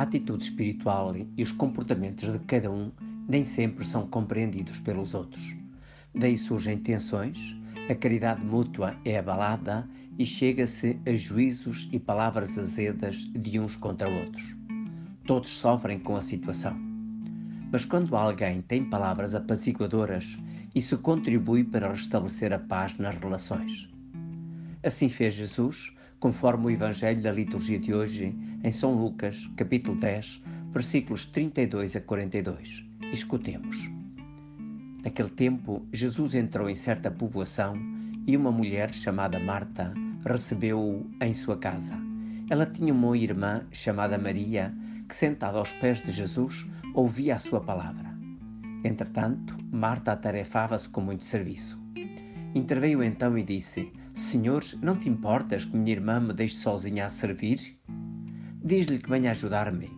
A atitude espiritual e os comportamentos de cada um nem sempre são compreendidos pelos outros. Daí surgem tensões, a caridade mútua é abalada e chega-se a juízos e palavras azedas de uns contra outros. Todos sofrem com a situação. Mas quando alguém tem palavras apaziguadoras, isso contribui para restabelecer a paz nas relações. Assim fez Jesus, conforme o Evangelho da liturgia de hoje, em São Lucas, capítulo 10, versículos 32 a 42. Escutemos. Naquele tempo, Jesus entrou em certa povoação e uma mulher chamada Marta recebeu-o em sua casa. Ela tinha uma irmã chamada Maria, que sentada aos pés de Jesus ouvia a sua palavra. Entretanto, Marta atarefava-se com muito serviço. Interveio então e disse: Senhor, não te importas que minha irmã me deixe sozinha a servir? Diz-lhe que venha ajudar-me.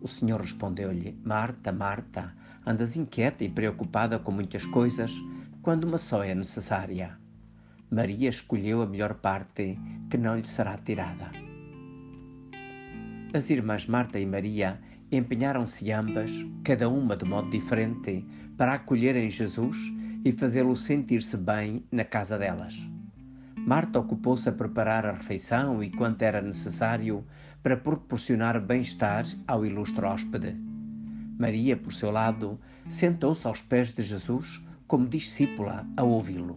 O Senhor respondeu-lhe: Marta, Marta, andas inquieta e preocupada com muitas coisas, quando uma só é necessária. Maria escolheu a melhor parte, que não lhe será tirada. As irmãs Marta e Maria empenharam-se ambas, cada uma de modo diferente, para acolherem Jesus e fazê-lo sentir-se bem na casa delas. Marta ocupou-se a preparar a refeição e quanto era necessário para proporcionar bem-estar ao ilustre hóspede. Maria, por seu lado, sentou-se aos pés de Jesus como discípula a ouvi-lo.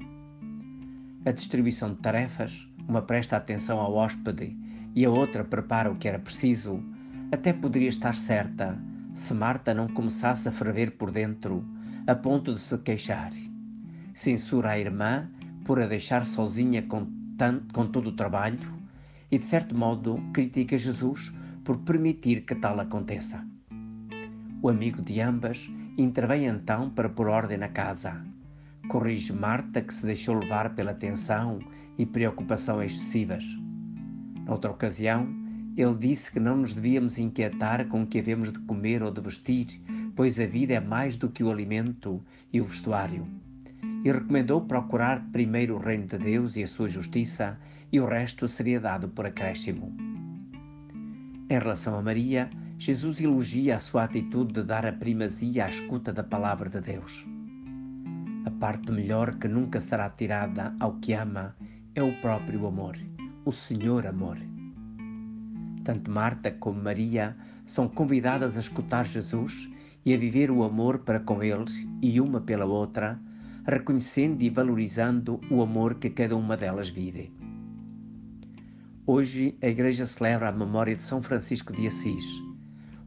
A distribuição de tarefas, uma presta atenção ao hóspede e a outra prepara o que era preciso, até poderia estar certa se Marta não começasse a ferver por dentro, a ponto de se queixar. Censura a irmã por a deixar sozinha com, com todo o trabalho e, de certo modo, critica Jesus por permitir que tal aconteça. O amigo de ambas intervém então para pôr ordem na casa. Corrige Marta, que se deixou levar pela tensão e preocupação excessivas. Noutra ocasião, ele disse que não nos devíamos inquietar com o que havemos de comer ou de vestir, pois a vida é mais do que o alimento e o vestuário e recomendou procurar primeiro o reino de Deus e a sua justiça, e o resto seria dado por acréscimo. Em relação a Maria, Jesus elogia a sua atitude de dar a primazia à escuta da palavra de Deus. A parte melhor que nunca será tirada ao que ama é o próprio amor, o Senhor amor. Tanto Marta como Maria são convidadas a escutar Jesus e a viver o amor para com eles e uma pela outra, reconhecendo e valorizando o amor que cada uma delas vive. Hoje a Igreja celebra a memória de São Francisco de Assis,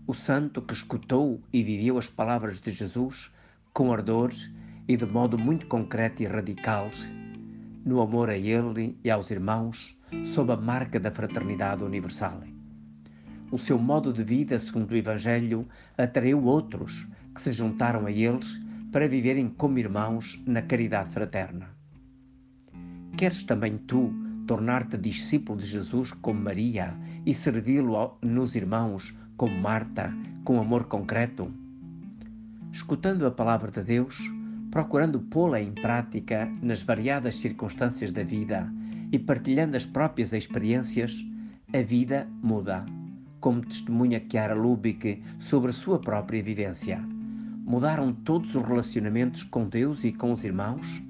o santo que escutou e viveu as palavras de Jesus com ardor e de modo muito concreto e radical, no amor a ele e aos irmãos, sob a marca da fraternidade universal. O seu modo de vida, segundo o Evangelho, atraiu outros que se juntaram a eles para viverem como irmãos na caridade fraterna. Queres também tu tornar-te discípulo de Jesus como Maria e servi-lo nos irmãos como Marta, com amor concreto? Escutando a palavra de Deus, procurando pô-la em prática nas variadas circunstâncias da vida e partilhando as próprias experiências, a vida muda, como testemunha Chiara Lubick sobre a sua própria vivência mudaram todos os relacionamentos com Deus e com os irmãos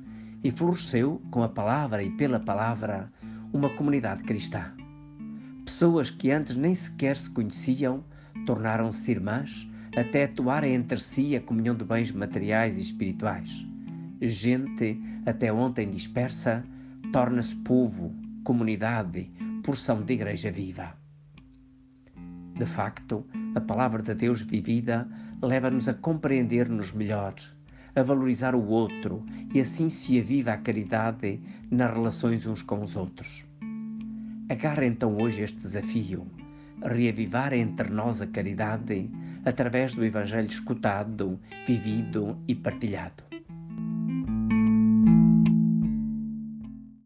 e floresceu, com a palavra e pela palavra, uma comunidade cristã. Pessoas que antes nem sequer se conheciam tornaram-se irmãs até atuarem entre si a comunhão de bens materiais e espirituais. Gente até ontem dispersa torna-se povo, comunidade, porção de igreja viva. De facto, a palavra de Deus vivida leva-nos a compreender-nos melhor, a valorizar o outro e assim se aviva a caridade nas relações uns com os outros. Agarra então hoje este desafio, reavivar entre nós a caridade através do Evangelho escutado, vivido e partilhado.